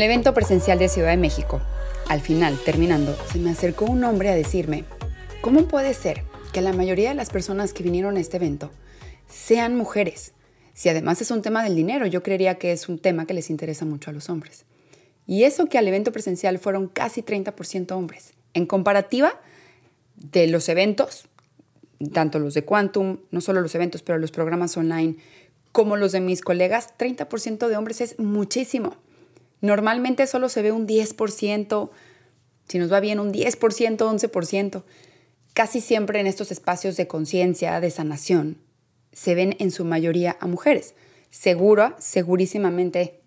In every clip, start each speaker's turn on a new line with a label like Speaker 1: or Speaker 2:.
Speaker 1: El evento presencial de Ciudad de México, al final, terminando, se me acercó un hombre a decirme, ¿cómo puede ser que la mayoría de las personas que vinieron a este evento sean mujeres? Si además es un tema del dinero, yo creería que es un tema que les interesa mucho a los hombres. Y eso que al evento presencial fueron casi 30% hombres. En comparativa de los eventos, tanto los de Quantum, no solo los eventos, pero los programas online, como los de mis colegas, 30% de hombres es muchísimo. Normalmente solo se ve un 10%, si nos va bien un 10%, 11%. Casi siempre en estos espacios de conciencia, de sanación, se ven en su mayoría a mujeres. Seguro, segurísimamente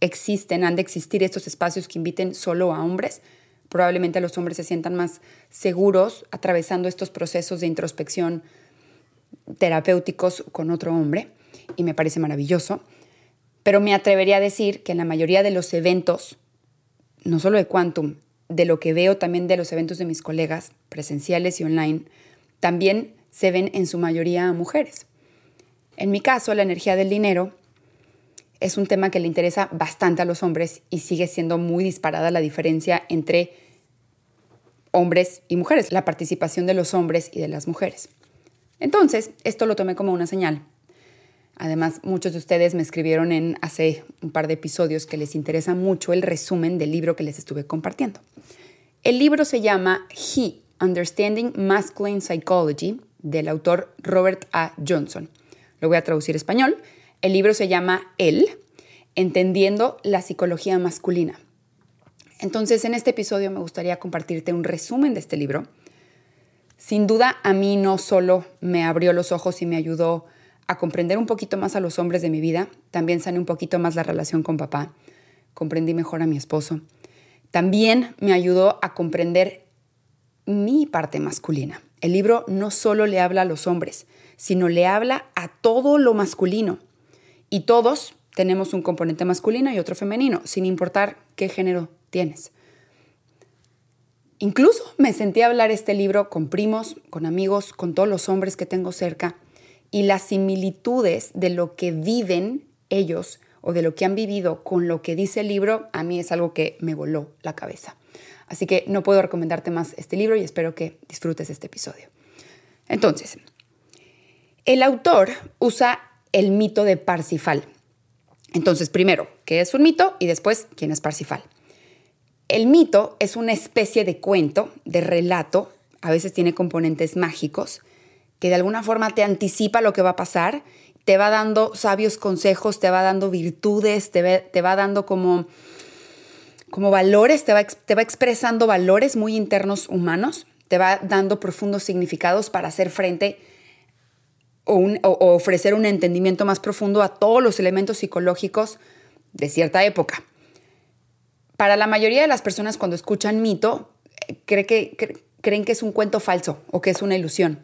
Speaker 1: existen, han de existir estos espacios que inviten solo a hombres. Probablemente los hombres se sientan más seguros atravesando estos procesos de introspección terapéuticos con otro hombre y me parece maravilloso. Pero me atrevería a decir que en la mayoría de los eventos, no solo de Quantum, de lo que veo también de los eventos de mis colegas, presenciales y online, también se ven en su mayoría mujeres. En mi caso, la energía del dinero es un tema que le interesa bastante a los hombres y sigue siendo muy disparada la diferencia entre hombres y mujeres, la participación de los hombres y de las mujeres. Entonces, esto lo tomé como una señal Además, muchos de ustedes me escribieron en hace un par de episodios que les interesa mucho el resumen del libro que les estuve compartiendo. El libro se llama He, Understanding Masculine Psychology, del autor Robert A. Johnson. Lo voy a traducir a español. El libro se llama Él, Entendiendo la Psicología Masculina. Entonces, en este episodio me gustaría compartirte un resumen de este libro. Sin duda, a mí no solo me abrió los ojos y me ayudó a comprender un poquito más a los hombres de mi vida. También sané un poquito más la relación con papá. Comprendí mejor a mi esposo. También me ayudó a comprender mi parte masculina. El libro no solo le habla a los hombres, sino le habla a todo lo masculino. Y todos tenemos un componente masculino y otro femenino, sin importar qué género tienes. Incluso me sentí a hablar este libro con primos, con amigos, con todos los hombres que tengo cerca y las similitudes de lo que viven ellos o de lo que han vivido con lo que dice el libro, a mí es algo que me voló la cabeza. Así que no puedo recomendarte más este libro y espero que disfrutes este episodio. Entonces, el autor usa el mito de Parsifal. Entonces, primero, ¿qué es un mito? Y después, ¿quién es Parsifal? El mito es una especie de cuento, de relato, a veces tiene componentes mágicos, que de alguna forma te anticipa lo que va a pasar, te va dando sabios consejos, te va dando virtudes, te, va, dando como, como valores, te va, te va expresando valores muy internos humanos, te va dando profundos significados para hacer frente o, o ofrecer un entendimiento más profundo a todos los elementos psicológicos de cierta época. Para la mayoría de las personas cuando escuchan mito, eh, cree que, creen que es un cuento falso o que es una ilusión.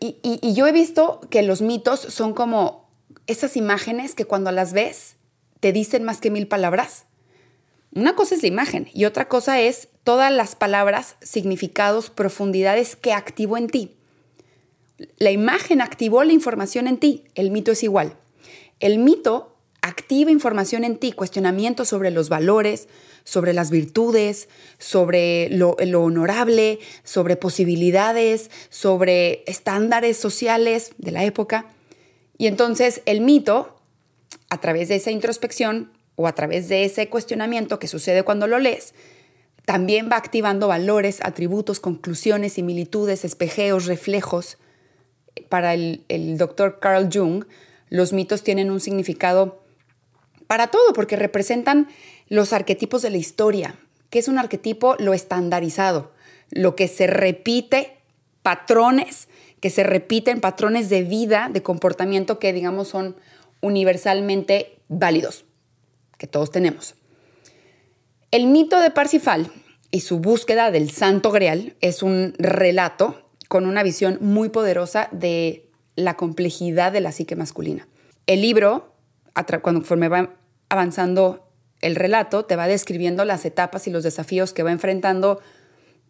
Speaker 1: Y, yo he visto que los mitos son como esas imágenes que cuando las ves te dicen más que mil palabras. Una cosa es la imagen y otra cosa es todas las palabras, significados, profundidades que activó en ti. La imagen activó la información en ti, el mito es igual. El mito activa información en ti, cuestionamiento sobre los valores, sobre las virtudes, sobre lo, honorable, sobre posibilidades, sobre estándares sociales de la época. Y entonces el mito, a través de esa introspección o a través de ese cuestionamiento que sucede cuando lo lees, también va activando valores, atributos, conclusiones, similitudes, espejeos, reflejos. Para el, el doctor Carl Jung, los mitos tienen un significado para todo, porque representan los arquetipos de la historia. ¿Qué es un arquetipo? Lo estandarizado, lo que se repite, patrones que se repiten, patrones de vida, de comportamiento que digamos son universalmente válidos, que todos tenemos. El mito de Parsifal y su búsqueda del Santo Grial es un relato con una visión muy poderosa de la complejidad de la psique masculina. El libro, cuando va avanzando el relato te va describiendo las etapas y los desafíos que va enfrentando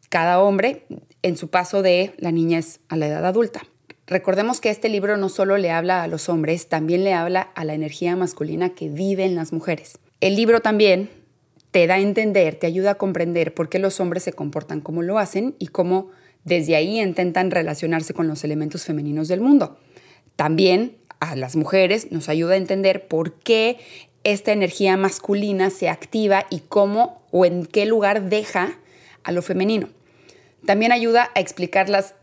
Speaker 1: cada hombre en su paso de la niñez a la edad adulta. Recordemos que este libro no solo le habla a los hombres, también le habla a la energía masculina que vive en las mujeres. El libro también te da a entender, te ayuda a comprender por qué los hombres se comportan como lo hacen y cómo desde ahí intentan relacionarse con los elementos femeninos del mundo. También a las mujeres nos ayuda a entender por qué esta energía masculina se activa y cómo o en qué lugar deja a lo femenino. También ayuda a explicar las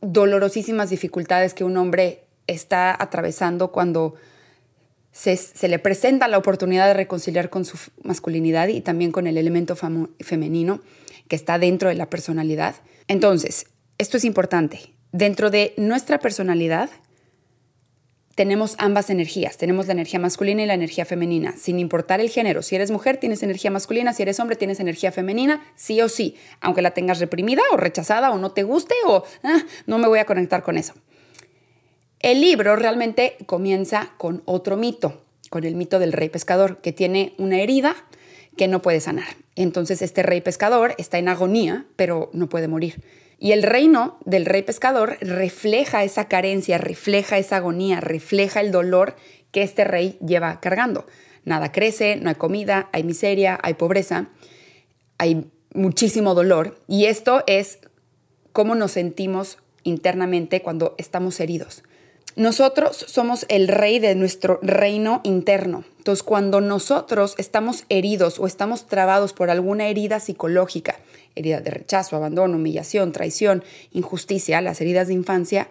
Speaker 1: dolorosísimas dificultades que un hombre está atravesando cuando se, le presenta la oportunidad de reconciliar con su masculinidad y también con el elemento femenino que está dentro de la personalidad. Entonces, esto es importante. Dentro de nuestra personalidad tenemos ambas energías. Tenemos la energía masculina y la energía femenina, sin importar el género. Si eres mujer, tienes energía masculina. Si eres hombre, tienes energía femenina, sí o sí. Aunque la tengas reprimida o rechazada o no te guste o ah, no me voy a conectar con eso. El libro realmente comienza con otro mito, con el mito del rey pescador, que tiene una herida que no puede sanar. Entonces este rey pescador está en agonía, pero no puede morir. Y el reino del rey pescador refleja esa carencia, refleja esa agonía, refleja el dolor que este rey lleva cargando. Nada crece, no hay comida, hay miseria, hay pobreza, hay muchísimo dolor. Y esto es cómo nos sentimos internamente cuando estamos heridos. Nosotros somos el rey de nuestro reino interno. Entonces, cuando nosotros estamos heridos o estamos trabados por alguna herida psicológica, herida de rechazo, abandono, humillación, traición, injusticia, las heridas de infancia,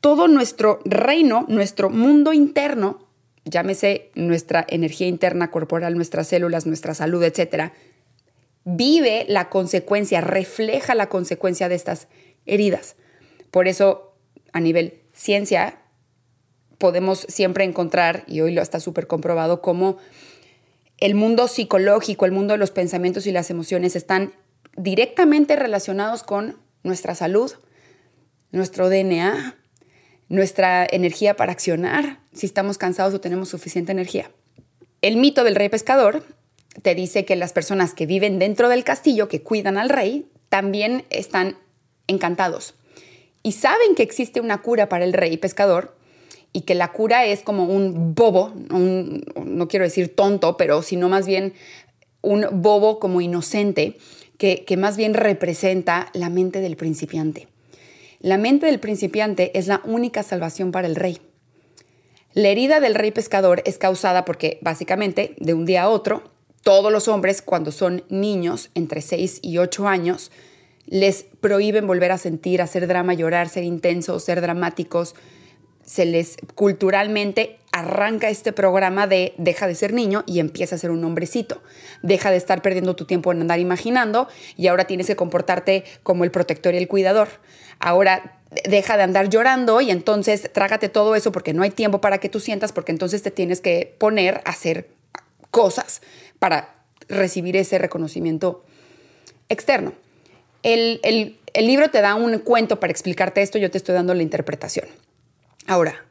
Speaker 1: todo nuestro reino, nuestro mundo interno, llámese nuestra energía interna corporal, nuestras células, nuestra salud, etcétera, vive la consecuencia, refleja la consecuencia de estas heridas. Por eso, a nivel ciencia, podemos siempre encontrar, y hoy lo está súper comprobado, cómo el mundo psicológico, el mundo de los pensamientos y las emociones están directamente relacionados con nuestra salud, nuestro DNA, nuestra energía para accionar, si estamos cansados o tenemos suficiente energía. El mito del rey pescador te dice que las personas que viven dentro del castillo, que cuidan al rey, también están encantados y saben que existe una cura para el rey pescador y que la cura es como un bobo, no quiero decir tonto, pero sino más bien un bobo como inocente, que, que más bien representa la mente del principiante. La mente del principiante es la única salvación para el rey. La herida del rey pescador es causada porque básicamente de un día a otro, todos los hombres cuando son niños entre 6 y 8 años, les prohíben volver a sentir, hacer drama, llorar, ser intensos, ser dramáticos, se les culturalmente arranca este programa de deja de ser niño y empieza a ser un hombrecito. Deja de estar perdiendo tu tiempo en andar imaginando y ahora tienes que comportarte como el protector y el cuidador. Ahora deja de andar llorando y entonces trágate todo eso porque no hay tiempo para que tú sientas porque entonces te tienes que poner a hacer cosas para recibir ese reconocimiento externo. El, el libro te da un cuento para explicarte esto, yo te estoy dando la interpretación. Ahora,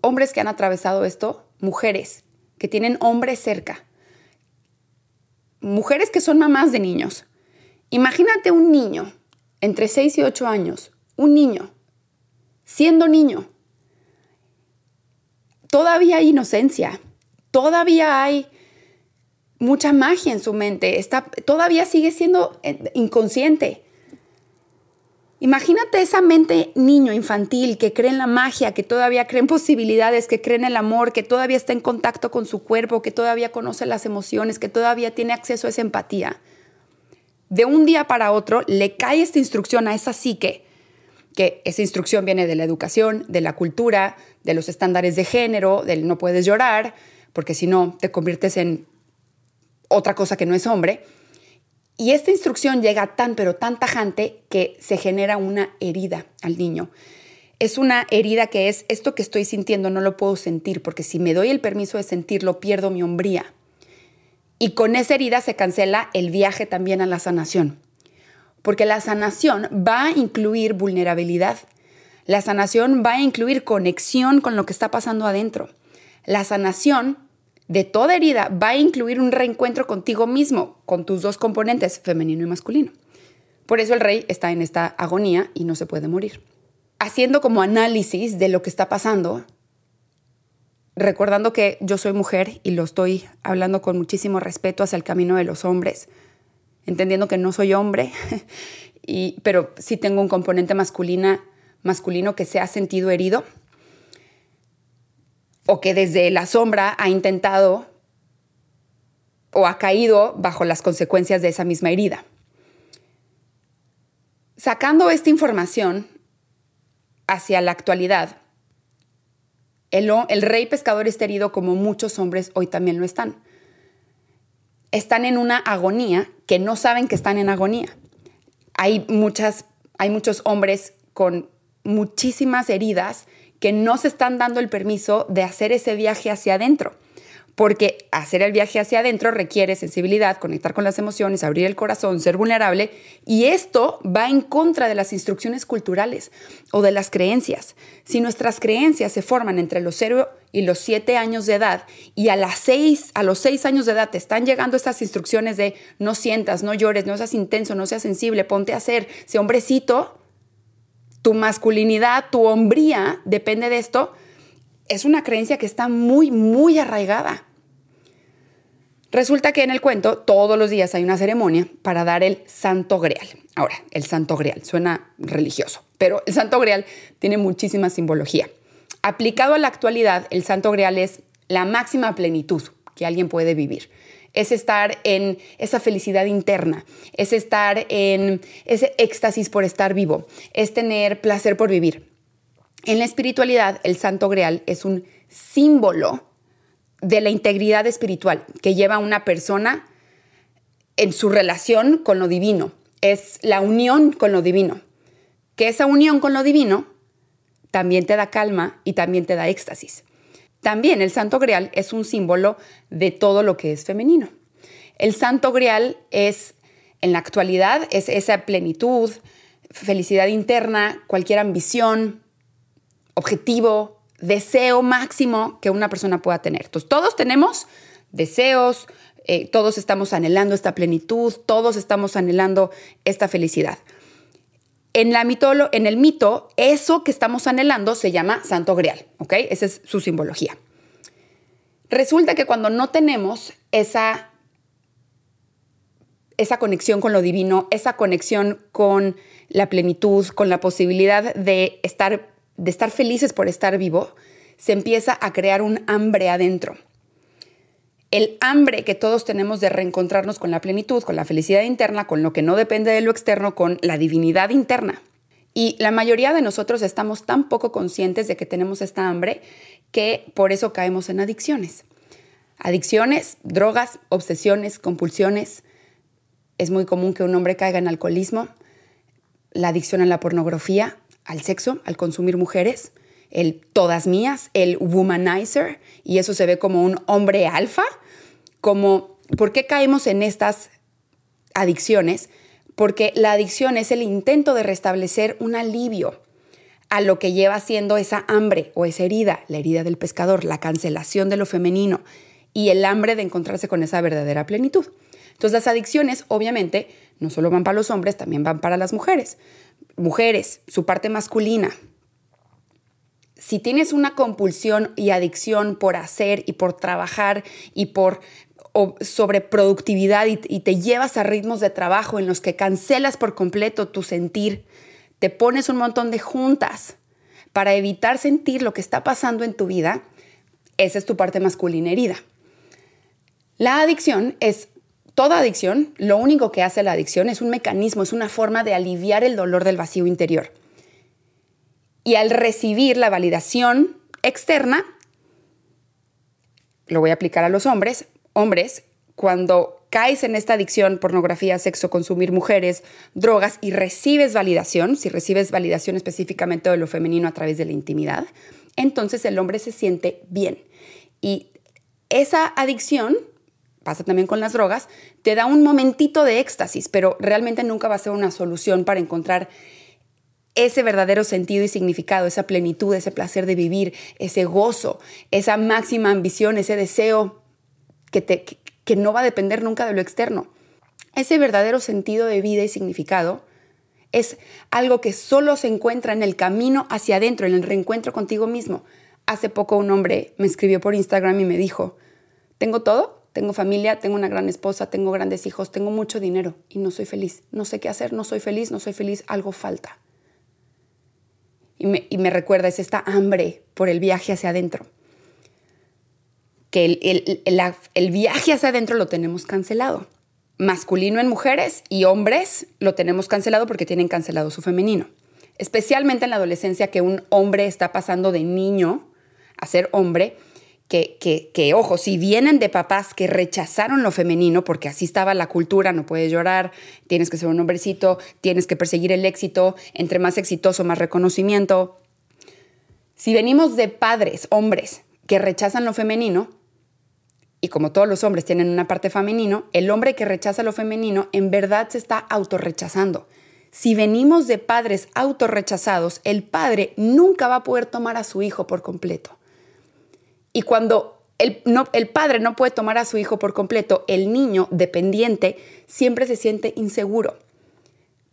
Speaker 1: hombres que han atravesado esto, mujeres que tienen hombres cerca, mujeres que son mamás de niños. Imagínate un niño entre 6 y 8 años, un niño, siendo niño. Todavía hay inocencia, todavía hay mucha magia en su mente, está, todavía sigue siendo eh, inconsciente. Imagínate esa mente niño infantil que cree en la magia, que todavía cree en posibilidades, que cree en el amor, que todavía está en contacto con su cuerpo, que todavía conoce las emociones, que todavía tiene acceso a esa empatía. De un día para otro le cae esta instrucción a esa psique, que esa instrucción viene de la educación, de la cultura, de los estándares de género, del no puedes llorar, porque si no te conviertes en otra cosa que no es hombre y esta instrucción llega tan, pero tan tajante que se genera una herida al niño. Es una herida que es, esto que estoy sintiendo no lo puedo sentir, porque si me doy el permiso de sentirlo, pierdo mi hombría. Y con esa herida se cancela el viaje también a la sanación. Porque la sanación va a incluir vulnerabilidad. La sanación va a incluir conexión con lo que está pasando adentro. La sanación de toda herida va a incluir un reencuentro contigo mismo, con tus dos componentes, femenino y masculino. Por eso el rey está en esta agonía y no se puede morir. Haciendo como análisis de lo que está pasando, recordando que yo soy mujer y lo estoy hablando con muchísimo respeto hacia el camino de los hombres, entendiendo que no soy hombre, y, pero sí tengo un componente masculina, masculino que se ha sentido herido o que desde la sombra ha intentado o ha caído bajo las consecuencias de esa misma herida. Sacando esta información hacia la actualidad, el, rey pescador está herido como muchos hombres hoy también lo están. Están en una agonía que no saben que están en agonía. Hay, muchas, hay muchos hombres con muchísimas heridas que no se están dando el permiso de hacer ese viaje hacia adentro porque hacer el viaje hacia adentro requiere sensibilidad, conectar con las emociones, abrir el corazón, ser vulnerable, y esto va en contra de las instrucciones culturales o de las creencias. Si nuestras creencias se forman entre los 0 y los 7 años de edad y a, los 6 años de edad te están llegando estas instrucciones de no sientas, no llores, no seas intenso, no seas sensible, ponte a hacer, sé hombrecito, tu masculinidad, tu hombría depende de esto, es una creencia que está muy, muy arraigada. Resulta que en el cuento todos los días hay una ceremonia para dar el santo grial. Ahora, el santo grial suena religioso, pero el santo grial tiene muchísima simbología. Aplicado a la actualidad, el santo grial es la máxima plenitud que alguien puede vivir. Es estar en esa felicidad interna, es estar en ese éxtasis por estar vivo, es tener placer por vivir. En la espiritualidad, el Santo Grial es un símbolo de la integridad espiritual que lleva una persona en su relación con lo divino. Es la unión con lo divino. Que esa unión con lo divino también te da calma y también te da éxtasis. También el Santo Grial es un símbolo de todo lo que es femenino. El Santo Grial es, en la actualidad, es esa plenitud, felicidad interna, cualquier ambición, objetivo, deseo máximo que una persona pueda tener. Entonces, todos tenemos deseos, eh, todos estamos anhelando esta plenitud, todos estamos anhelando esta felicidad. En, la mitolo, en el mito, eso que estamos anhelando se llama Santo Grial, ¿ok? Esa es su simbología. Resulta que cuando no tenemos esa, esa conexión con lo divino, esa conexión con la plenitud, con la posibilidad de estar de estar felices por estar vivo, se empieza a crear un hambre adentro. El hambre que todos tenemos de reencontrarnos con la plenitud, con la felicidad interna, con lo que no depende de lo externo, con la divinidad interna. Y la mayoría de nosotros estamos tan poco conscientes de que tenemos esta hambre que por eso caemos en adicciones. Adicciones, drogas, obsesiones, compulsiones. Es muy común que un hombre caiga en alcoholismo, la adicción a la pornografía, al sexo, al consumir mujeres, el todas mías, el womanizer, y eso se ve como un hombre alfa, como, ¿por qué caemos en estas adicciones? Porque la adicción es el intento de restablecer un alivio a lo que lleva siendo esa hambre o esa herida, la herida del pescador, la cancelación de lo femenino y el hambre de encontrarse con esa verdadera plenitud. Entonces las adicciones obviamente no solo van para los hombres, también van para las mujeres mujeres, su parte masculina. Si tienes una compulsión y adicción por hacer y por trabajar y por sobre productividad y, y te llevas a ritmos de trabajo en los que cancelas por completo tu sentir, te pones un montón de juntas para evitar sentir lo que está pasando en tu vida, esa es tu parte masculina herida. La adicción es Toda adicción, lo único que hace la adicción es un mecanismo, es una forma de aliviar el dolor del vacío interior. Y al recibir la validación externa, lo voy a aplicar a los hombres, hombres, cuando caes en esta adicción, pornografía, sexo, consumir mujeres, drogas y recibes validación, si recibes validación específicamente de lo femenino a través de la intimidad, entonces el hombre se siente bien. Y esa adicción pasa también con las drogas, te da un momentito de éxtasis, pero realmente nunca va a ser una solución para encontrar ese verdadero sentido y significado, esa plenitud, ese placer de vivir, ese gozo, esa máxima ambición, ese deseo que, te, que, no va a depender nunca de lo externo. Ese verdadero sentido de vida y significado es algo que solo se encuentra en el camino hacia adentro, en el reencuentro contigo mismo. Hace poco un hombre me escribió por Instagram y me dijo, tengo todo, tengo familia, tengo una gran esposa, tengo grandes hijos, tengo mucho dinero y no soy feliz. No sé qué hacer, no soy feliz, no soy feliz, algo falta. Y me, recuerda, es esta hambre por el viaje hacia adentro. Que el, el, el viaje hacia adentro lo tenemos cancelado. Masculino en mujeres y hombres lo tenemos cancelado porque tienen cancelado su femenino. Especialmente en la adolescencia que un hombre está pasando de niño a ser hombre que, ojo, si vienen de papás que rechazaron lo femenino, porque así estaba la cultura, no puedes llorar, tienes que ser un hombrecito, tienes que perseguir el éxito, entre más exitoso, más reconocimiento. Si venimos de padres, hombres, que rechazan lo femenino, y como todos los hombres tienen una parte femenino, el hombre que rechaza lo femenino en verdad se está autorrechazando. Si venimos de padres autorrechazados, el padre nunca va a poder tomar a su hijo por completo. Y cuando el, padre no puede tomar a su hijo por completo, el niño dependiente siempre se siente inseguro.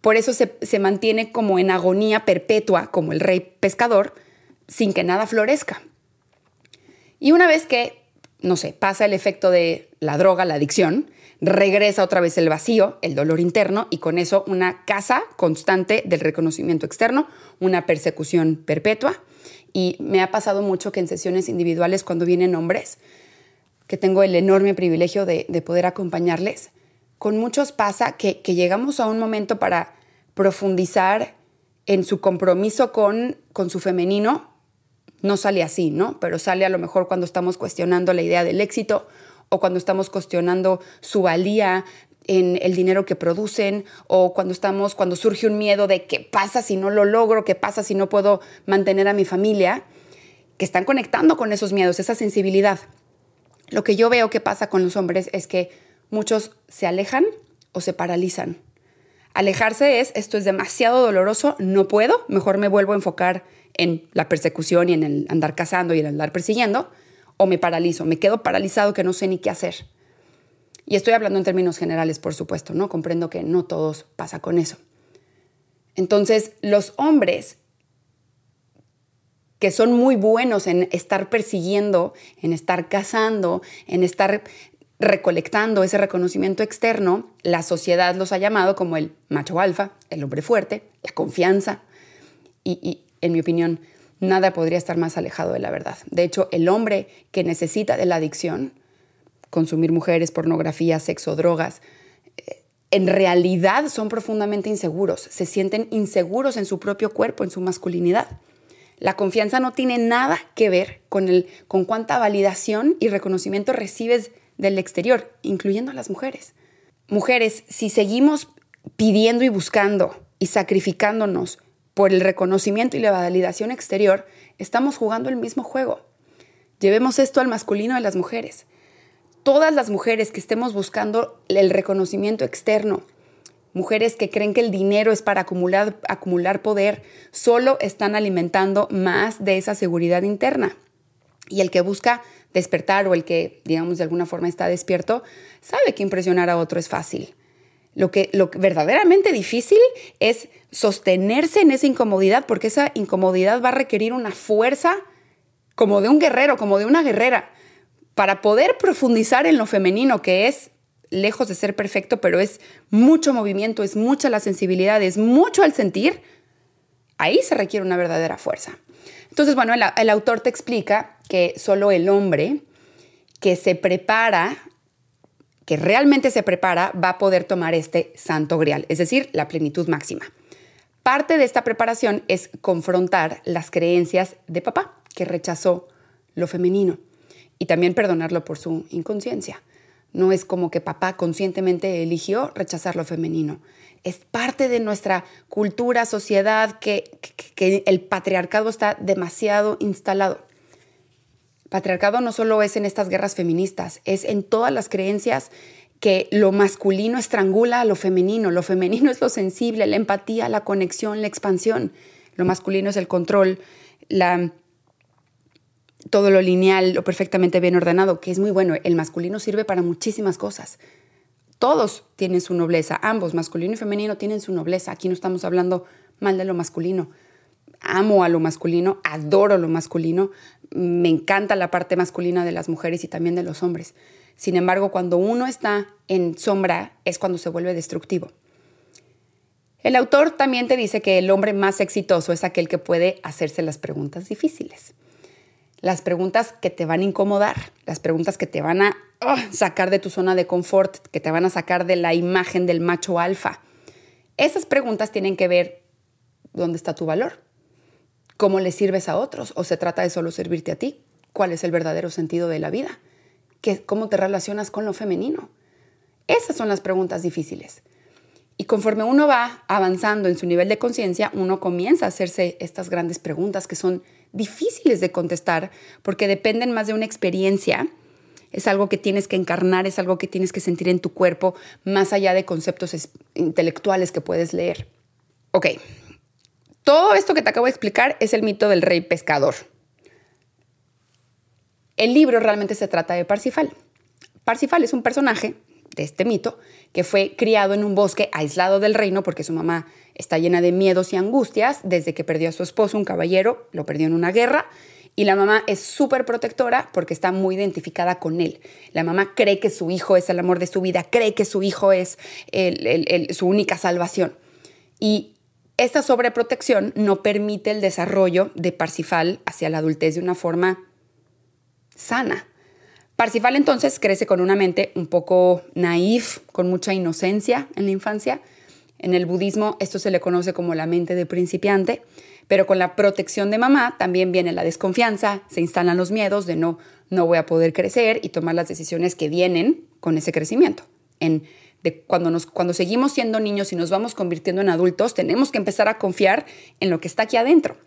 Speaker 1: Por eso se, se mantiene como en agonía perpetua, como el rey pescador, sin que nada florezca. Y una vez que, no sé, pasa el efecto de la droga, la adicción, regresa otra vez el vacío, el dolor interno y con eso una casa constante del reconocimiento externo, una persecución perpetua y me ha pasado mucho que en sesiones individuales, cuando vienen hombres, que tengo el enorme privilegio de, poder acompañarles, con muchos pasa que, llegamos a un momento para profundizar en su compromiso con, con su femenino. No sale así, ¿no? Pero sale a lo mejor cuando estamos cuestionando la idea del éxito o cuando estamos cuestionando su valía, en el dinero que producen o cuando estamos, cuando surge un miedo de qué pasa si no lo logro, qué pasa si no puedo mantener a mi familia, que están conectando con esos miedos, esa sensibilidad. Lo que yo veo que pasa con los hombres es que muchos se alejan o se paralizan. Alejarse es, esto es demasiado doloroso, no puedo, mejor me vuelvo a enfocar en la persecución y en el andar cazando y el andar persiguiendo, o me paralizo, me quedo paralizado que no sé ni qué hacer. Y estoy hablando en términos generales, por supuesto, ¿no? Comprendo que no todos pasa con eso. Entonces, los hombres que son muy buenos en estar persiguiendo, en estar cazando, en estar recolectando ese reconocimiento externo, la sociedad los ha llamado como el macho alfa, el hombre fuerte, la confianza. Y, y, en mi opinión, nada podría estar más alejado de la verdad. De hecho, el hombre que necesita de la adicción consumir mujeres, pornografía, sexo, drogas, eh, en realidad son profundamente inseguros, se sienten inseguros en su propio cuerpo, en su masculinidad. La confianza no tiene nada que ver con, el, con cuánta validación y reconocimiento recibes del exterior, incluyendo a las mujeres. Mujeres, si seguimos pidiendo y buscando y sacrificándonos por el reconocimiento y la validación exterior, estamos jugando el mismo juego. Llevemos esto al masculino de las mujeres todas las mujeres que estemos buscando el reconocimiento externo, mujeres que creen que el dinero es para acumular, acumular poder, solo están alimentando más de esa seguridad interna. Y el que busca despertar o el que, digamos, de alguna forma está despierto, sabe que impresionar a otro es fácil. Lo que, lo verdaderamente difícil es sostenerse en esa incomodidad, porque esa incomodidad va a requerir una fuerza como de un guerrero, como de una guerrera para poder profundizar en lo femenino, que es lejos de ser perfecto, pero es mucho movimiento, es mucha la sensibilidad, es mucho el sentir, ahí se requiere una verdadera fuerza. Entonces, bueno, el, el autor te explica que solo el hombre que se prepara, que realmente se prepara, va a poder tomar este santo grial, es decir, la plenitud máxima. Parte de esta preparación es confrontar las creencias de papá, que rechazó lo femenino y también perdonarlo por su inconsciencia. No es como que papá conscientemente eligió rechazar lo femenino. Es parte de nuestra cultura, sociedad, que, que, el patriarcado está demasiado instalado. Patriarcado no solo es en estas guerras feministas, es en todas las creencias que lo masculino estrangula a lo femenino. Lo femenino es lo sensible, la empatía, la conexión, la expansión. Lo masculino es el control, la todo lo lineal, lo perfectamente bien ordenado, que es muy bueno. El masculino sirve para muchísimas cosas. Todos tienen su nobleza, ambos, masculino y femenino, tienen su nobleza. Aquí no estamos hablando mal de lo masculino. amo a lo masculino, adoro lo masculino, me encanta la parte masculina de las mujeres y también de los hombres. Sin embargo, cuando uno está en sombra es cuando se vuelve destructivo. El autor también te dice que el hombre más exitoso es aquel que puede hacerse las preguntas difíciles. Las preguntas que te van a incomodar, las preguntas que te van a ah, sacar de tu zona de confort, que te van a sacar de la imagen del macho alfa. Esas preguntas tienen que ver dónde está tu valor, cómo le sirves a otros o se trata de solo servirte a ti, cuál es el verdadero sentido de la vida, cómo te relacionas con lo femenino. Esas son las preguntas difíciles. Y conforme uno va avanzando en su nivel de conciencia, uno comienza a hacerse estas grandes preguntas que son difíciles de contestar porque dependen más de una experiencia. Es algo que tienes que encarnar, es algo que tienes que sentir en tu cuerpo, más allá de conceptos intelectuales que puedes leer. Ok, todo esto que te acabo de explicar es el mito del rey pescador. El libro realmente se trata de Parsifal. Parsifal es un personaje de este mito, que fue criado en un bosque aislado del reino porque su mamá está llena de miedos y angustias desde que perdió a su esposo, un caballero, lo perdió en una guerra, y la mamá es súper protectora porque está muy identificada con él. La mamá cree que su hijo es el amor de su vida, cree que su hijo es su única salvación. Y esta sobreprotección no permite el desarrollo de Parsifal hacia la adultez de una forma sana. Parsifal entonces crece con una mente un poco naif, con mucha inocencia en la infancia. En el budismo esto se le conoce como la mente de principiante, pero con la protección de mamá también viene la desconfianza, se instalan los miedos de no, no voy a poder crecer y tomar las decisiones que vienen con ese crecimiento. En, de cuando, nos, cuando seguimos siendo niños y nos vamos convirtiendo en adultos, tenemos que empezar a confiar en lo que está aquí adentro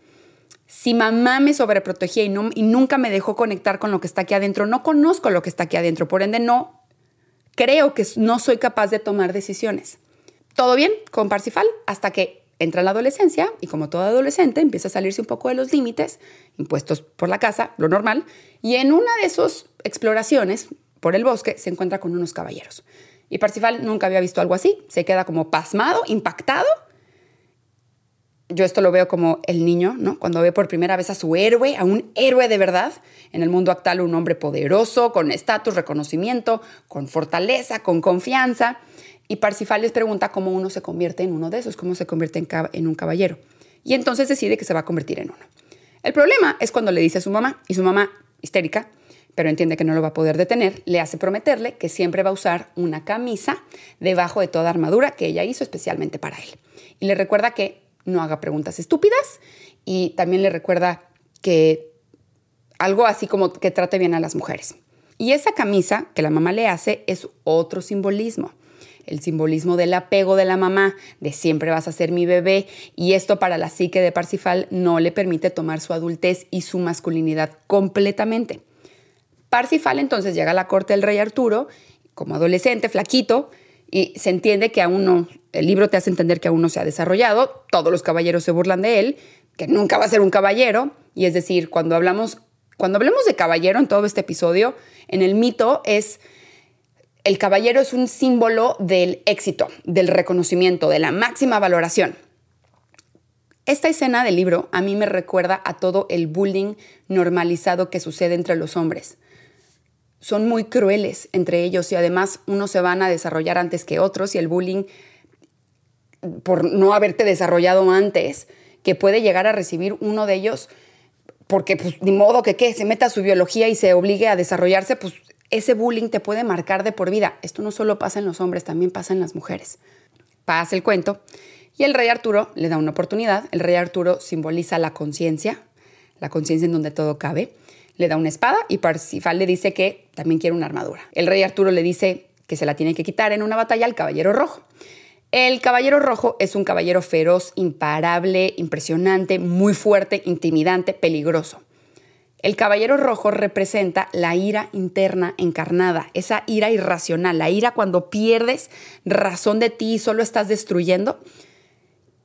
Speaker 1: si mamá me sobreprotegía y, y nunca me dejó conectar con lo que está aquí adentro, no conozco lo que está aquí adentro, por ende no creo que no soy capaz de tomar decisiones. Todo bien con Parsifal hasta que entra la adolescencia y como todo adolescente empieza a salirse un poco de los límites impuestos por la casa, lo normal, y en una de esas exploraciones por el bosque se encuentra con unos caballeros. Y Parsifal nunca había visto algo así, se queda como pasmado, impactado yo esto lo veo como el niño, ¿no? Cuando ve por primera vez a su héroe, a un héroe de verdad, en el mundo actual un hombre poderoso, con estatus, reconocimiento, con fortaleza, con confianza. Y Parsifal les pregunta cómo uno se convierte en uno de esos, cómo se convierte en, en un caballero. Y entonces decide que se va a convertir en uno. El problema es cuando le dice a su mamá, y su mamá, histérica, pero entiende que no lo va a poder detener, le hace prometerle que siempre va a usar una camisa debajo de toda armadura que ella hizo especialmente para él. Y le recuerda que no haga preguntas estúpidas y también le recuerda que algo así como que trate bien a las mujeres. Y esa camisa que la mamá le hace es otro simbolismo. El simbolismo del apego de la mamá, de siempre vas a ser mi bebé, y esto para la psique de Parsifal no le permite tomar su adultez y su masculinidad completamente. Parsifal entonces llega a la corte del rey Arturo, como adolescente, flaquito, y se entiende que aún no el libro te hace entender que aún no se ha desarrollado, todos los caballeros se burlan de él, que nunca va a ser un caballero, y es decir, cuando hablamos, cuando hablemos de caballero en todo este episodio, en el mito es el caballero es un símbolo del éxito, del reconocimiento, de la máxima valoración. Esta escena del libro a mí me recuerda a todo el bullying normalizado que sucede entre los hombres. Son muy crueles entre ellos y además unos se van a desarrollar antes que otros y el bullying por no haberte desarrollado antes, que puede llegar a recibir uno de ellos porque, pues, ni modo que ¿qué? se meta a su biología y se obligue a desarrollarse, pues ese bullying te puede marcar de por vida. Esto no solo pasa en los hombres, también pasa en las mujeres. Pasa el cuento y el rey Arturo le da una oportunidad. El rey Arturo simboliza la conciencia, la conciencia en donde todo cabe. Le da una espada y Parsifal le dice que también quiere una armadura. El rey Arturo le dice que se la tiene que quitar en una batalla al caballero rojo. El caballero rojo es un caballero feroz, imparable, impresionante, muy fuerte, intimidante, peligroso. El caballero rojo representa la ira interna encarnada, esa ira irracional, la ira cuando pierdes razón de ti y solo estás destruyendo.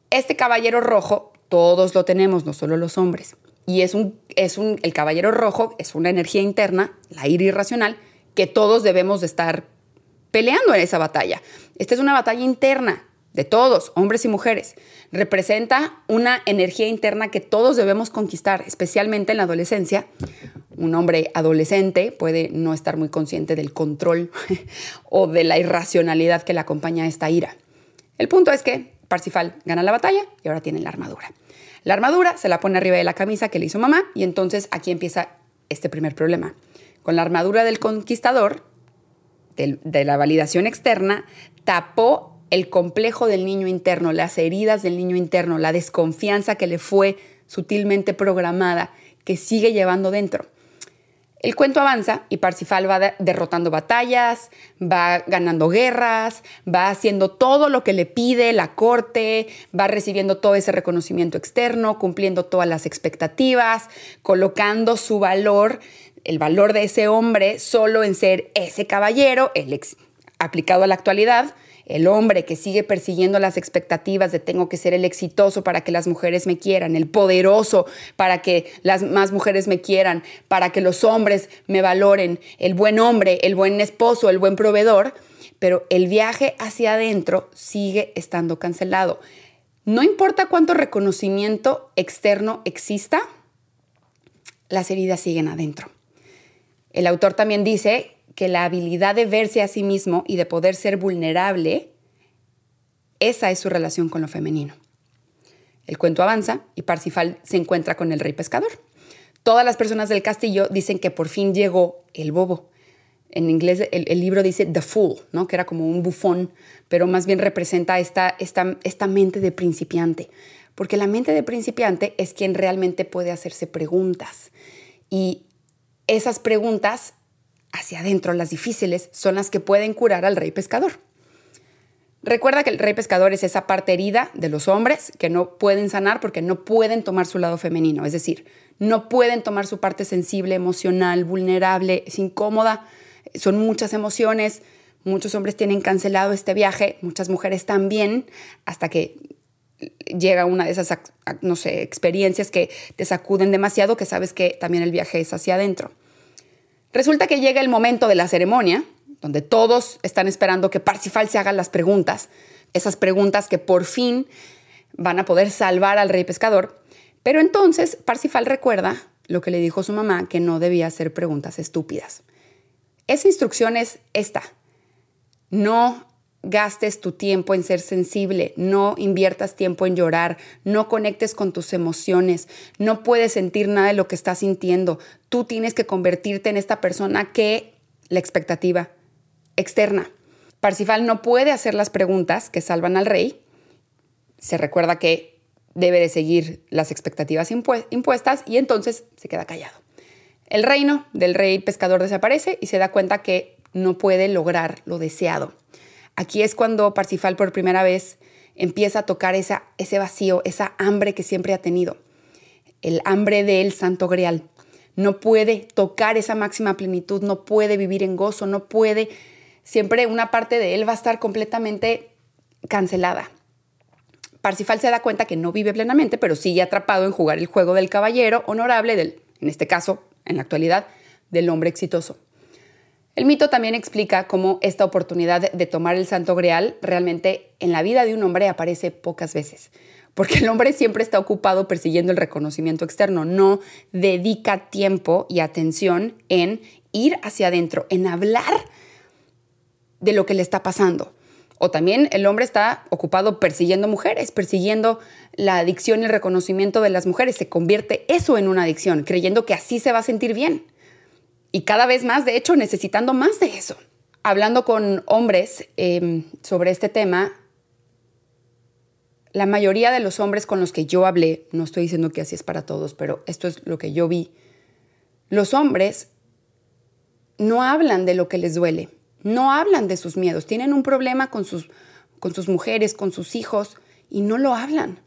Speaker 1: Este caballero rojo, todos lo tenemos, no solo los hombres. Y es un, es un, el caballero rojo es una energía interna, la ira irracional, que todos debemos de estar peleando en esa batalla. Esta es una batalla interna de todos, hombres y mujeres. Representa una energía interna que todos debemos conquistar, especialmente en la adolescencia. Un hombre adolescente puede no estar muy consciente del control o de la irracionalidad que le acompaña a esta ira. El punto es que Parsifal gana la batalla y ahora tiene la armadura. La armadura se la pone arriba de la camisa que le hizo mamá y entonces aquí empieza este primer problema. Con la armadura del conquistador, de la validación externa, tapó el complejo del niño interno, las heridas del niño interno, la desconfianza que le fue sutilmente programada, que sigue llevando dentro. El cuento avanza y Parsifal va derrotando batallas, va ganando guerras, va haciendo todo lo que le pide la corte, va recibiendo todo ese reconocimiento externo, cumpliendo todas las expectativas, colocando su valor, el valor de ese hombre solo en ser ese caballero, el ex, aplicado a la actualidad, el hombre que sigue persiguiendo las expectativas de tengo que ser el exitoso para que las mujeres me quieran, el poderoso para que las más mujeres me quieran, para que los hombres me valoren, el buen hombre, el buen esposo, el buen proveedor, pero el viaje hacia adentro sigue estando cancelado. No importa cuánto reconocimiento externo exista, las heridas siguen adentro. El autor también dice que la habilidad de verse a sí mismo y de poder ser vulnerable, esa es su relación con lo femenino. El cuento avanza y Parsifal se encuentra con el rey pescador. Todas las personas del castillo dicen que por fin llegó el bobo. En inglés el, libro dice The Fool, ¿no? que era como un bufón, pero más bien representa esta, esta, esta mente de principiante. Porque la mente de principiante es quien realmente puede hacerse preguntas. Y esas preguntas hacia adentro, las difíciles, son las que pueden curar al rey pescador. Recuerda que el rey pescador es esa parte herida de los hombres que no pueden sanar porque no pueden tomar su lado femenino, es decir, no pueden tomar su parte sensible, emocional, vulnerable, es incómoda, son muchas emociones, muchos hombres tienen cancelado este viaje, muchas mujeres también, hasta que llega una de esas, no sé, experiencias que te sacuden demasiado, que sabes que también el viaje es hacia adentro. Resulta que llega el momento de la ceremonia, donde todos están esperando que Parsifal se haga las preguntas, esas preguntas que por fin van a poder salvar al rey pescador. Pero entonces Parsifal recuerda lo que le dijo su mamá, que no debía hacer preguntas estúpidas. Esa instrucción es esta. No gastes tu tiempo en ser sensible, no inviertas tiempo en llorar, no conectes con tus emociones, no puedes sentir nada de lo que estás sintiendo. Tú tienes que convertirte en esta persona que la expectativa externa. Parsifal no puede hacer las preguntas que salvan al rey. Se recuerda que debe de seguir las expectativas impuestas y entonces se queda callado. El reino del rey pescador desaparece y se da cuenta que no puede lograr lo deseado. Aquí es cuando Parsifal por primera vez empieza a tocar ese vacío, esa hambre que siempre ha tenido, el hambre del santo grial. No puede tocar esa máxima plenitud, no puede vivir en gozo, no puede, siempre una parte de él va a estar completamente cancelada. Parsifal se da cuenta que no vive plenamente, pero sigue atrapado en jugar el juego del caballero honorable, del, en este caso, en la actualidad, del hombre exitoso. El mito también explica cómo esta oportunidad de tomar el santo grial realmente en la vida de un hombre aparece pocas veces, porque el hombre siempre está ocupado persiguiendo el reconocimiento externo, no dedica tiempo y atención en ir hacia adentro, en hablar de lo que le está pasando. O también el hombre está ocupado persiguiendo mujeres, persiguiendo la adicción y el reconocimiento de las mujeres. Se convierte eso en una adicción, creyendo que así se va a sentir bien y cada vez más, de hecho, necesitando más de eso. Hablando con hombres em, sobre este tema, la mayoría de los hombres con los que yo hablé, no estoy diciendo que así es para todos, pero esto es lo que yo vi, los hombres no hablan de lo que les duele, no hablan de sus miedos, tienen un problema con sus, con sus mujeres, con sus hijos, y no lo hablan.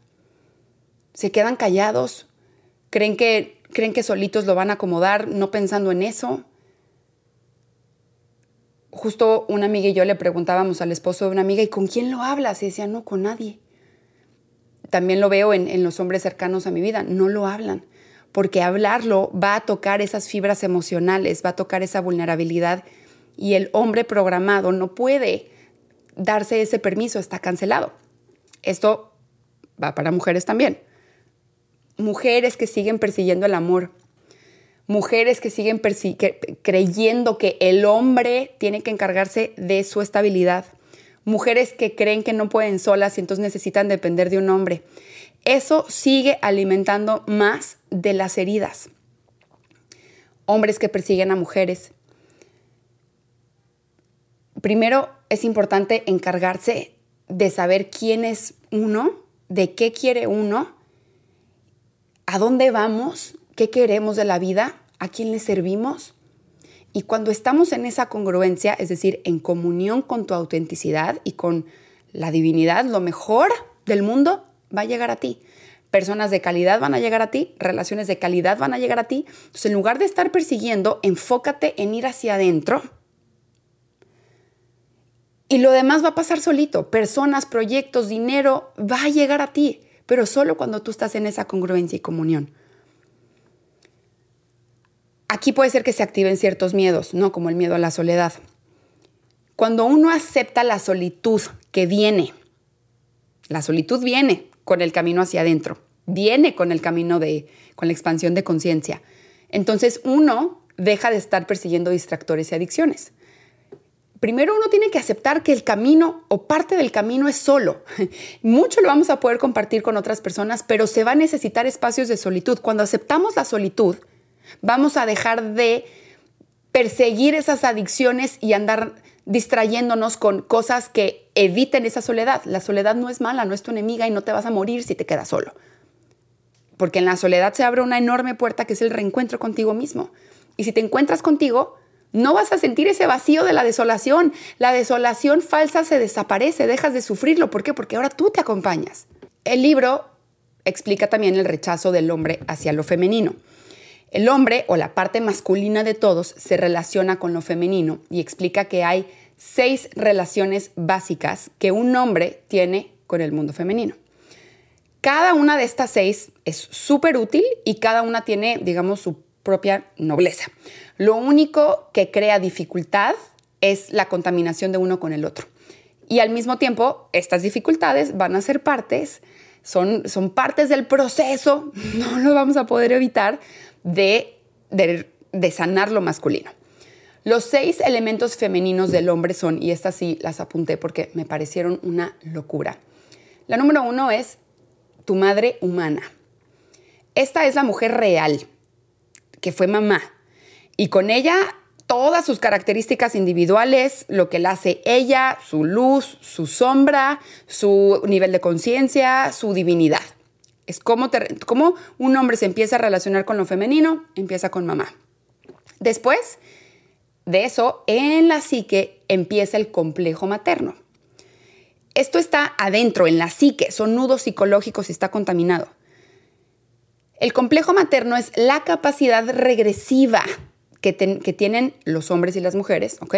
Speaker 1: Se quedan callados, creen que creen que solitos lo van a acomodar, no pensando en eso. Justo una amiga y yo le preguntábamos al esposo de una amiga, ¿y con quién lo hablas? Y decía, no, con nadie. También lo veo en, en los hombres cercanos a mi vida, no lo hablan, porque hablarlo va a tocar esas fibras emocionales, va a tocar esa vulnerabilidad y el hombre programado no puede darse ese permiso, está cancelado. Esto va para mujeres también. Mujeres que siguen persiguiendo el amor. Mujeres que siguen creyendo que el hombre tiene que encargarse de su estabilidad. Mujeres que creen que no pueden solas y entonces necesitan depender de un hombre. Eso sigue alimentando más de las heridas. Hombres que persiguen a mujeres. Primero es importante encargarse de saber quién es uno, de qué quiere uno, a dónde vamos, qué queremos de la vida, a quién le servimos. Y cuando estamos en esa congruencia, es decir, en comunión con tu autenticidad y con la divinidad, lo mejor del mundo va a llegar a ti. Personas de calidad van a llegar a ti, relaciones de calidad van a llegar a ti. Entonces, en lugar de estar persiguiendo, enfócate en ir hacia adentro. Y lo demás va a pasar solito. Personas, proyectos, dinero, va a llegar a ti, pero solo cuando tú estás en esa congruencia y comunión. Aquí puede ser que se activen ciertos miedos, ¿no? Como el miedo a la soledad. Cuando uno acepta la solitud que viene, la solitud viene, con el camino hacia adentro, viene con el camino de, con la expansión de conciencia. Entonces uno deja de estar persiguiendo distractores y adicciones. Primero uno tiene que aceptar que el camino o parte del camino es solo. Mucho lo vamos a poder compartir con otras personas, pero se va a necesitar espacios de solitud. Cuando aceptamos la solitud, vamos a dejar de perseguir esas adicciones y andar distrayéndonos con cosas que eviten esa soledad. La soledad no es mala, no es tu enemiga y no te vas a morir si te quedas solo. Porque en la soledad se abre una enorme puerta que es el reencuentro contigo mismo. Y si te encuentras contigo, no vas a sentir ese vacío de la desolación. La desolación falsa se desaparece, dejas de sufrirlo. ¿Por qué? Porque ahora tú te acompañas. El libro explica también el rechazo del hombre hacia lo femenino. El hombre o la parte masculina de todos se relaciona con lo femenino y explica que hay seis relaciones básicas que un hombre tiene con el mundo femenino. Cada una de estas seis es súper útil y cada una tiene, digamos, su propia nobleza. Lo único que crea dificultad es la contaminación de uno con el otro. Y al mismo tiempo, estas dificultades van a ser partes, son, son partes del proceso, no lo vamos a poder evitar, de, de, sanar lo masculino. Los seis elementos femeninos del hombre son, y estas sí las apunté porque me parecieron una locura. La número uno es tu madre humana. Esta es la mujer real, que fue mamá. Y con ella todas sus características individuales, lo que la hace ella, su luz, su sombra, su nivel de conciencia, su divinidad. Es como, un hombre se empieza a relacionar con lo femenino, empieza con mamá. Después de eso, en la psique empieza el complejo materno. Esto está adentro, en la psique, son nudos psicológicos y está contaminado. El complejo materno es la capacidad regresiva que, tienen los hombres y las mujeres, ¿ok?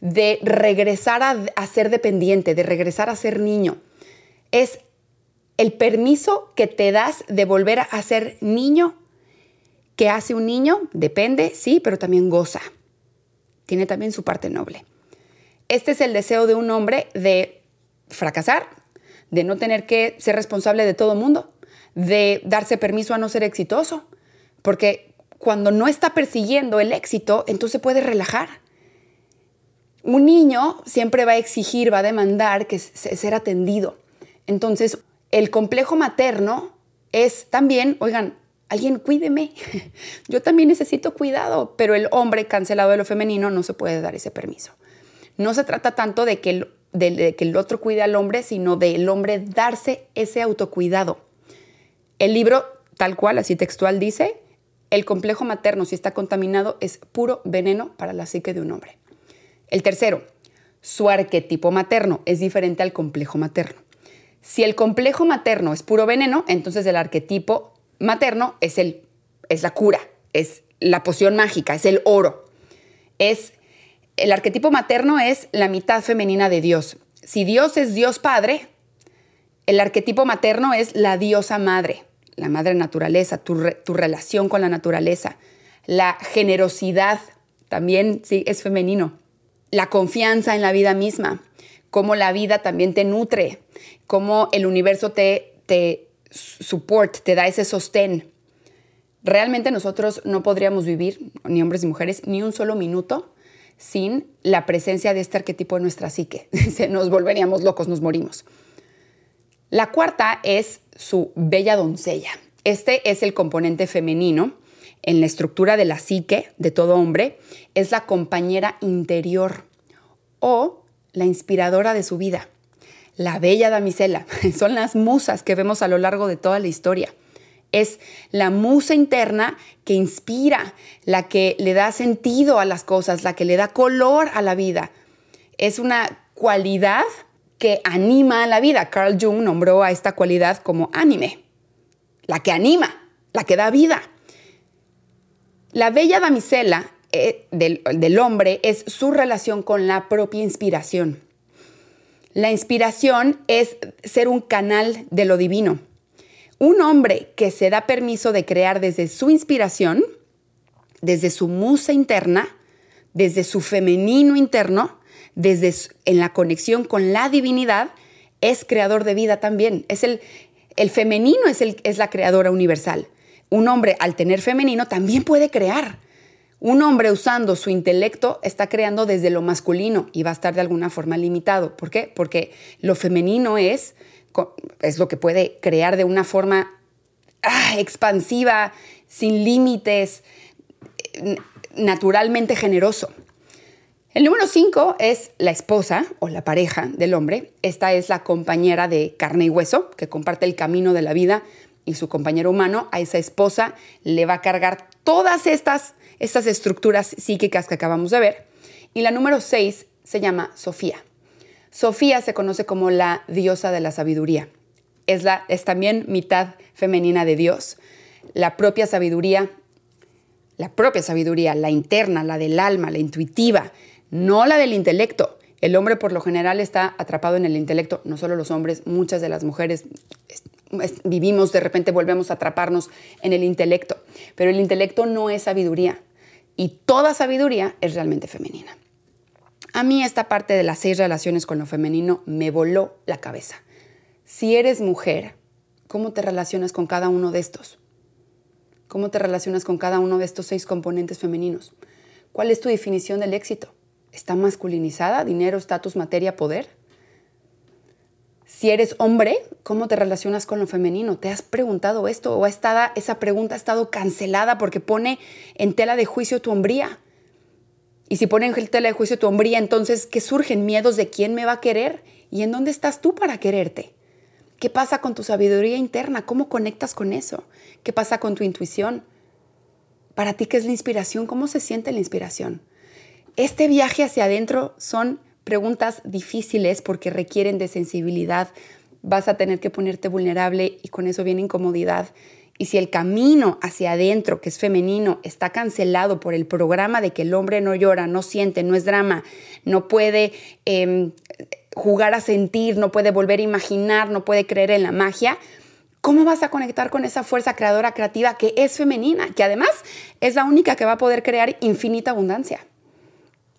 Speaker 1: De regresar a, a ser dependiente, de regresar a ser niño. Es el permiso que te das de volver a ser niño. ¿Qué hace un niño? Depende, sí, pero también goza. Tiene también su parte noble. Este es el deseo de un hombre de fracasar, de no tener que ser responsable de todo el mundo, de darse permiso a no ser exitoso, porque cuando no está persiguiendo el éxito, entonces puede relajar. Un niño siempre va a exigir, va a demandar que ser atendido. Entonces, el complejo materno es también, oigan, alguien cuídeme. Yo también necesito cuidado, pero el hombre cancelado de lo femenino no se puede dar ese permiso. No se trata tanto de que el, de, que el otro cuide al hombre, sino del hombre darse ese autocuidado. El libro, tal cual, así textual, dice, el complejo materno, si está contaminado, es puro veneno para la psique de un hombre. El tercero, su arquetipo materno es diferente al complejo materno. Si el complejo materno es puro veneno, entonces el arquetipo materno es, el, es la cura, es la poción mágica, es el oro. Es, el arquetipo materno es la mitad femenina de Dios. Si Dios es Dios Padre, el arquetipo materno es la diosa madre, la madre naturaleza, tu, tu relación con la naturaleza. La generosidad también sí, es femenino. La confianza en la vida misma cómo la vida también te nutre, cómo el universo te, te support, te da ese sostén. Realmente nosotros no podríamos vivir, ni hombres ni mujeres, ni un solo minuto sin la presencia de este arquetipo en nuestra psique. nos volveríamos locos, nos morimos. La cuarta es su bella doncella. Este es el componente femenino en la estructura de la psique de todo hombre. Es la compañera interior o la inspiradora de su vida. La bella damisela. Son las musas que vemos a lo largo de toda la historia. Es la musa interna que inspira, la que le da sentido a las cosas, la que le da color a la vida. Es una cualidad que anima la vida. Carl Jung nombró a esta cualidad como anime, la que anima, la que da vida. La bella damisela eh, del hombre es su relación con la propia inspiración. La inspiración es ser un canal de lo divino un hombre que se da permiso de crear desde su inspiración, desde su musa interna, desde su femenino interno, desde en la conexión con la divinidad, es creador de vida también. Es el, el femenino es, el, es la creadora universal. Un hombre al tener femenino también puede crear. Un hombre usando su intelecto está creando desde lo masculino y va a estar de alguna forma limitado. ¿Por qué? Porque lo femenino es es lo que puede crear de una forma ah, expansiva, sin límites, naturalmente generoso. El número 5 es la esposa o la pareja del hombre. Esta es la compañera de carne y hueso que comparte el camino de la vida y su compañero humano. A esa esposa le va a cargar todas estas, estas estructuras psíquicas que acabamos de ver. Y la número 6 se llama Sofía. Sofía se conoce como la diosa de la sabiduría. Es, la, es también mitad femenina de Dios. La propia sabiduría, la propia sabiduría, la interna, la del alma, la intuitiva, no la del intelecto. El hombre por lo general está atrapado en el intelecto, no solo los hombres, muchas de las mujeres vivimos, de repente volvemos a atraparnos en el intelecto, pero el intelecto no es sabiduría y toda sabiduría es realmente femenina. A mí esta parte de las seis relaciones con lo femenino me voló la cabeza. Si eres mujer, ¿cómo te relacionas con cada uno de estos? ¿Cómo te relacionas con cada uno de estos seis componentes femeninos? ¿Cuál es tu definición del éxito? ¿Está masculinizada? ¿Dinero, estatus, materia, poder? Si eres hombre, ¿cómo te relacionas con lo femenino? ¿Te has preguntado esto o esa pregunta ha estado cancelada porque pone en tela de juicio tu hombría? Y si ponen el tela de juicio tu hombría, entonces, ¿qué surgen? Miedos de quién me va a querer y en dónde estás tú para quererte. ¿Qué pasa con tu sabiduría interna? ¿Cómo conectas con eso? ¿Qué pasa con tu intuición? Para ti, ¿qué es la inspiración? ¿Cómo se siente la inspiración? Este viaje hacia adentro son preguntas difíciles porque requieren de sensibilidad. Vas a tener que ponerte vulnerable y con eso viene incomodidad. Y si el camino hacia adentro, que es femenino, está cancelado por el programa de que el hombre no llora, no siente, no es drama, no puede em, jugar a sentir, no puede volver a imaginar, no puede creer en la magia, ¿cómo vas a conectar con esa fuerza creadora creativa que es femenina, que además es la única que va a poder crear infinita abundancia?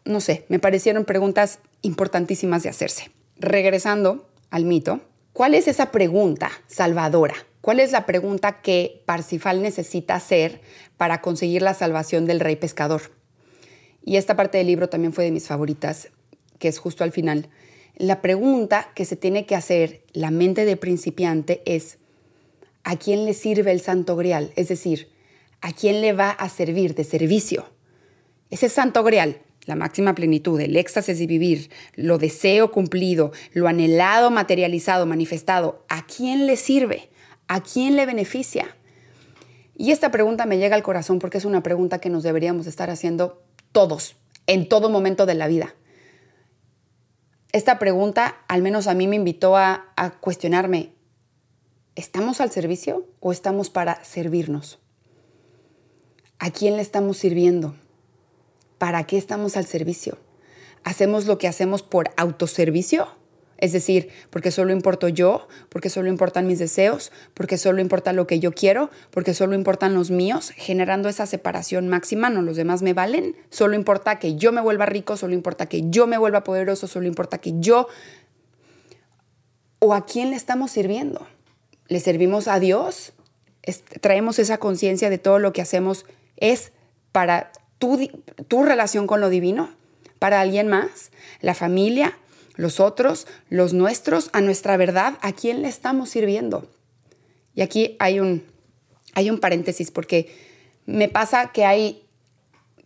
Speaker 1: No sé, me parecieron preguntas importantísimas de hacerse. Regresando al mito, ¿cuál es esa pregunta salvadora? ¿Cuál es la pregunta que Parsifal necesita hacer para conseguir la salvación del rey pescador? Y esta parte del libro también fue de mis favoritas, que es justo al final. La pregunta que se tiene que hacer la mente de principiante es, ¿a quién le sirve el santo grial? Es decir, ¿a quién le va a servir de servicio? Ese santo grial, la máxima plenitud, el éxtasis de vivir, lo deseo cumplido, lo anhelado materializado, manifestado, ¿a quién le sirve? ¿A quién le beneficia? Y esta pregunta me llega al corazón porque es una pregunta que nos deberíamos estar haciendo todos, en todo momento de la vida. Esta pregunta, al menos a mí, me invitó a, a cuestionarme, ¿estamos al servicio o estamos para servirnos? ¿A quién le estamos sirviendo? ¿Para qué estamos al servicio? ¿Hacemos lo que hacemos por autoservicio? Es decir, porque solo importo yo, porque solo importan mis deseos, porque solo importa lo que yo quiero, porque solo importan los míos, generando esa separación máxima, no los demás me valen, solo importa que yo me vuelva rico, solo importa que yo me vuelva poderoso, solo importa que yo ¿O a quién le estamos sirviendo? ¿Le servimos a Dios? ¿Traemos esa conciencia de todo lo que hacemos es para tu, tu relación con lo divino? ¿Para alguien más? ¿La familia? ¿Los otros? ¿Los nuestros? ¿A nuestra verdad? ¿A quién le estamos sirviendo? Y aquí hay un, hay un paréntesis porque me pasa que hay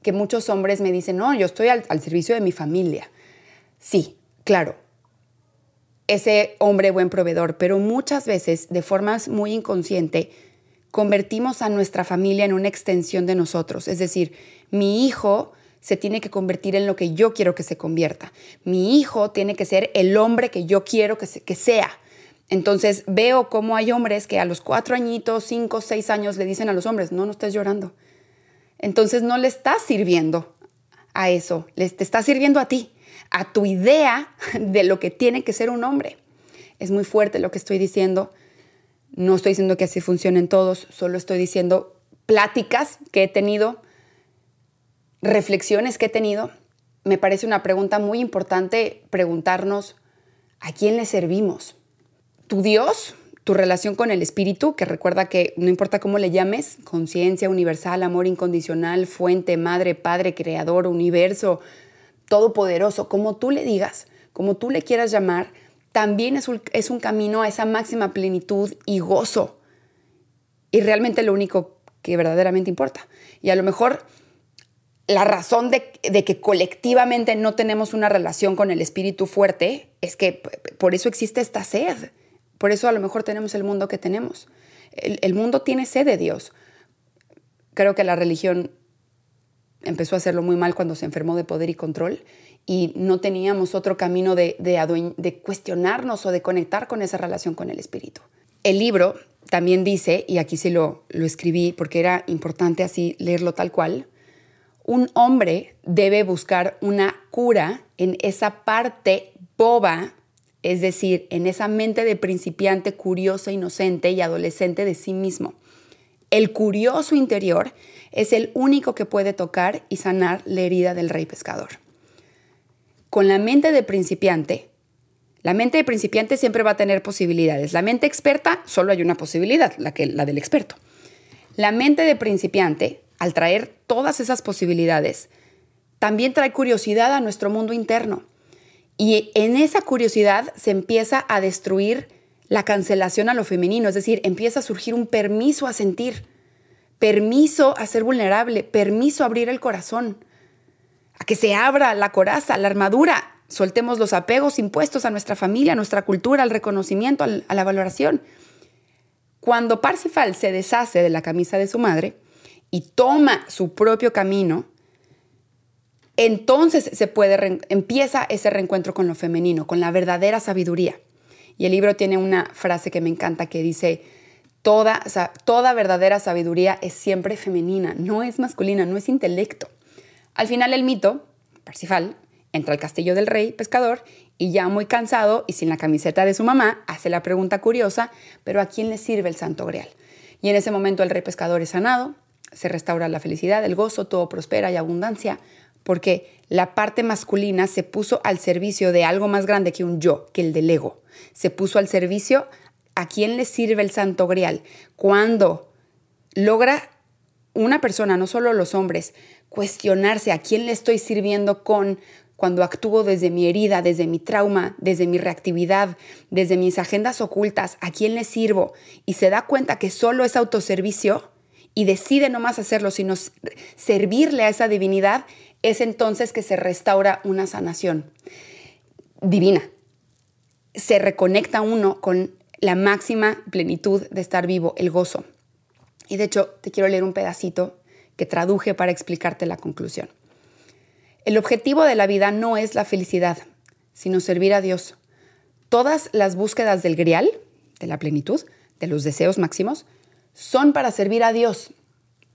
Speaker 1: que muchos hombres me dicen, no, yo estoy al, servicio de mi familia. Sí, claro, ese hombre buen proveedor, pero muchas veces de formas muy inconsciente convertimos a nuestra familia en una extensión de nosotros. Es decir, mi hijo se tiene que convertir en lo que yo quiero que se convierta. Mi hijo tiene que ser el hombre que yo quiero que, que sea. Entonces veo cómo hay hombres que a los cuatro añitos, cinco, seis años le dicen a los hombres, no, no estés llorando. Entonces no le estás sirviendo a eso, le te está sirviendo a ti, a tu idea de lo que tiene que ser un hombre. Es muy fuerte lo que estoy diciendo. No estoy diciendo que así funcionen todos, solo estoy diciendo pláticas que he tenido, reflexiones que he tenido. Me parece una pregunta muy importante preguntarnos, ¿a quién le servimos? tu Dios, tu relación con el Espíritu, que recuerda que no importa cómo le llames, conciencia universal, amor incondicional, fuente, madre, padre, creador, universo, todopoderoso, como tú le digas, como tú le quieras llamar, también es un, es un camino a esa máxima plenitud y gozo. Y realmente lo único que verdaderamente importa. Y a lo mejor la razón de, de, que colectivamente no tenemos una relación con el espíritu fuerte es que por eso existe esta sed. Por eso a lo mejor tenemos el mundo que tenemos. El, mundo tiene sed de Dios. Creo que la religión empezó a hacerlo muy mal cuando se enfermó de poder y control y no teníamos otro camino de, de, cuestionarnos o de conectar con esa relación con el espíritu. El libro también dice, y aquí sí lo, lo escribí porque era importante así leerlo tal cual, un hombre debe buscar una cura en esa parte boba es decir, en esa mente de principiante curioso, inocente y adolescente de sí mismo. El curioso interior es el único que puede tocar y sanar la herida del rey pescador. Con la mente de principiante, la mente de principiante siempre va a tener posibilidades. La mente experta solo hay una posibilidad, la, que, la del experto. La mente de principiante, al traer todas esas posibilidades, también trae curiosidad a nuestro mundo interno. Y en esa curiosidad se empieza a destruir la cancelación a lo femenino, es decir, empieza a surgir un permiso a sentir, permiso a ser vulnerable, permiso a abrir el corazón, que se abra la coraza, la armadura, soltemos los apegos impuestos a nuestra familia, a nuestra cultura, al reconocimiento, a la valoración. Cuando Parsifal se deshace de la camisa de su madre y toma su propio camino, entonces se puede empieza ese reencuentro con lo femenino, con la verdadera sabiduría. Y el libro tiene una frase que me encanta que dice, toda, toda verdadera sabiduría es siempre femenina, no es masculina, no es intelecto. Al final el mito, Parsifal, entra al castillo del rey pescador y ya muy cansado y sin la camiseta de su mamá, hace la pregunta curiosa, pero ¿a quién le sirve el santo grial? Y en ese momento el rey pescador es sanado, se restaura la felicidad, el gozo, todo prospera y abundancia, porque la parte masculina se puso al servicio de algo más grande que un yo, que el del ego. Se puso al servicio a quién le sirve el santo grial. Cuando logra una persona, no solo los hombres, cuestionarse a quién le estoy sirviendo con cuando actúo desde mi herida, desde mi trauma, desde mi reactividad, desde mis agendas ocultas, a quién le sirvo y se da cuenta que solo es autoservicio y decide no más hacerlo, sino servirle a esa divinidad, es entonces que se restaura una sanación divina. Se reconecta uno con la máxima plenitud de estar vivo, el gozo. Y de hecho, te quiero leer un pedacito que traduje para explicarte la conclusión. El objetivo de la vida no es la felicidad, sino servir a Dios. Todas las búsquedas del grial, de la plenitud, de los deseos máximos, son para servir a Dios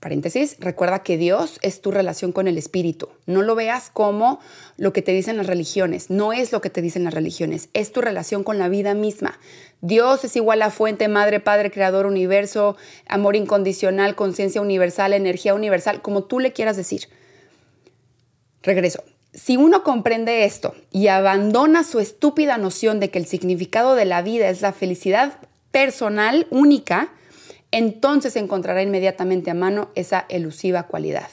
Speaker 1: Paréntesis, recuerda que Dios es tu relación con el Espíritu. No lo veas como lo que te dicen las religiones. No es lo que te dicen las religiones. Es tu relación con la vida misma. Dios es igual a fuente, madre, padre, creador, universo, amor incondicional, conciencia universal, energía universal, como tú le quieras decir. Regreso. si uno comprende esto y abandona su estúpida noción de que el significado de la vida es la felicidad personal única, entonces encontrará inmediatamente a mano esa elusiva cualidad.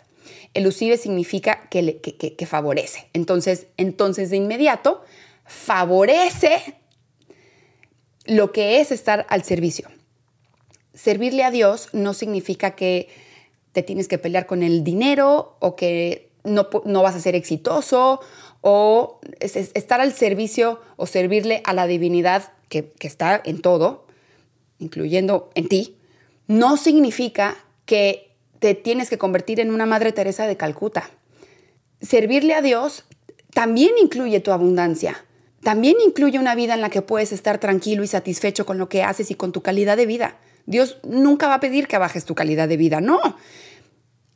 Speaker 1: Elusive significa que, que, favorece. Entonces, entonces de inmediato favorece lo que es estar al servicio. Servirle a Dios no significa que te tienes que pelear con el dinero o que no, vas a ser exitoso o estar al servicio o servirle a la divinidad que, que está en todo, incluyendo en ti, no significa que te tienes que convertir en una Madre Teresa de Calcuta. Servirle a Dios también incluye tu abundancia. También incluye una vida en la que puedes estar tranquilo y satisfecho con lo que haces y con tu calidad de vida. Dios nunca va a pedir que bajes tu calidad de vida, no.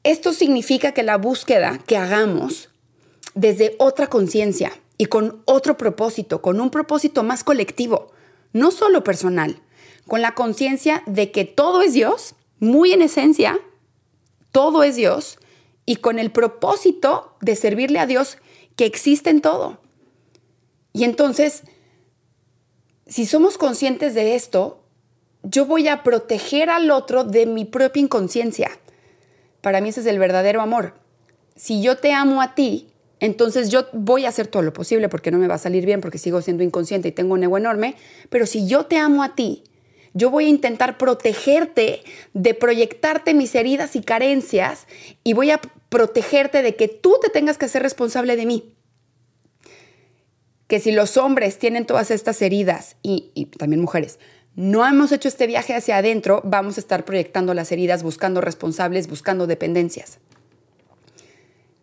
Speaker 1: Esto significa que la búsqueda que hagamos desde otra conciencia y con otro propósito, con un propósito más colectivo, no solo personal, con la conciencia de que todo es Dios, muy en esencia, todo es Dios, y con el propósito de servirle a Dios que existe en todo. Y entonces, si somos conscientes de esto, yo voy a proteger al otro de mi propia inconsciencia. Para mí ese es el verdadero amor. Si yo te amo a ti, entonces yo voy a hacer todo lo posible porque no me va a salir bien, porque sigo siendo inconsciente y tengo un ego enorme, pero si yo te amo a ti, yo voy a intentar protegerte de proyectarte mis heridas y carencias y voy a protegerte de que tú te tengas que hacer responsable de mí. Que si los hombres tienen todas estas heridas y, también mujeres, no hemos hecho este viaje hacia adentro, vamos a estar proyectando las heridas, buscando responsables, buscando dependencias.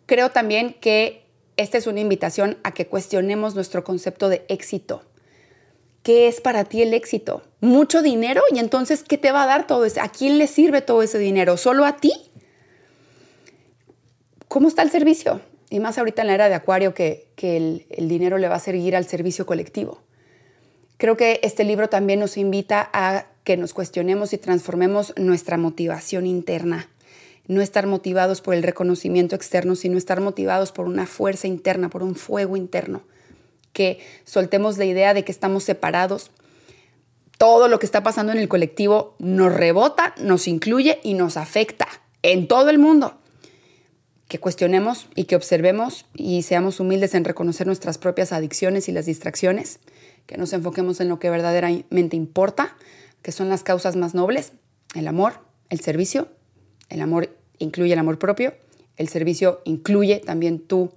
Speaker 1: Creo también que esta es una invitación a que cuestionemos nuestro concepto de éxito. ¿Qué es para ti el éxito? ¿Mucho dinero? ¿Y entonces qué te va a dar todo eso? ¿A quién le sirve todo ese dinero? ¿Solo a ti? ¿Cómo está el servicio? Y más ahorita en la era de Acuario que, el, el dinero le va a seguir al servicio colectivo. Creo que este libro también nos invita a que nos cuestionemos y transformemos nuestra motivación interna. No estar motivados por el reconocimiento externo, sino estar motivados por una fuerza interna, por un fuego interno. Que soltemos la idea de que estamos separados. Todo lo que está pasando en el colectivo nos rebota, nos incluye y nos afecta en todo el mundo. Que cuestionemos y que observemos y seamos humildes en reconocer nuestras propias adicciones y las distracciones que nos enfoquemos en lo que verdaderamente importa, que son las causas más nobles, el amor, el servicio. El amor incluye el amor propio, el servicio incluye también tu,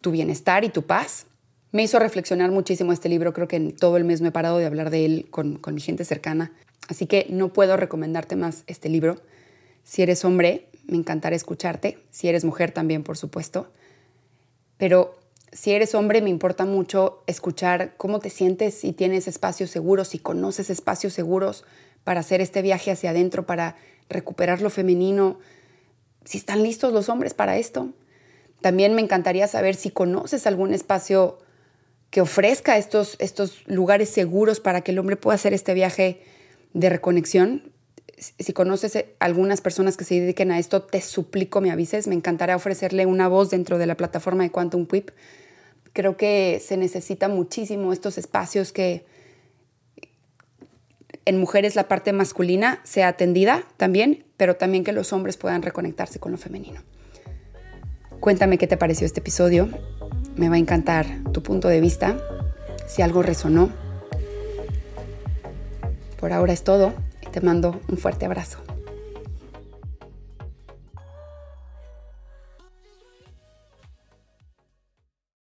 Speaker 1: tu bienestar y tu paz. Me hizo reflexionar muchísimo este libro, creo que en todo el mes me he parado de hablar de él con, con mi gente cercana, así que no puedo recomendarte más este libro. Si eres hombre, me encantará escucharte, si eres mujer también, por supuesto, pero si eres hombre, me importa mucho escuchar cómo te sientes, si tienes espacios seguros, si conoces espacios seguros para hacer este viaje hacia adentro, para recuperar lo femenino, si están listos los hombres para esto. También me encantaría saber si conoces algún espacio que ofrezca estos, estos lugares seguros para que el hombre pueda hacer este viaje de reconexión. Si conoces algunas personas que se dediquen a esto, te suplico me avises. Me encantaría ofrecerle una voz dentro de la plataforma de Quantum Quip creo que se necesita muchísimo estos espacios que en mujeres la parte masculina sea atendida también, pero también que los hombres puedan reconectarse con lo femenino. Cuéntame qué te pareció este episodio. Me va a encantar tu punto de vista, si algo resonó. Por ahora es todo te mando un fuerte abrazo.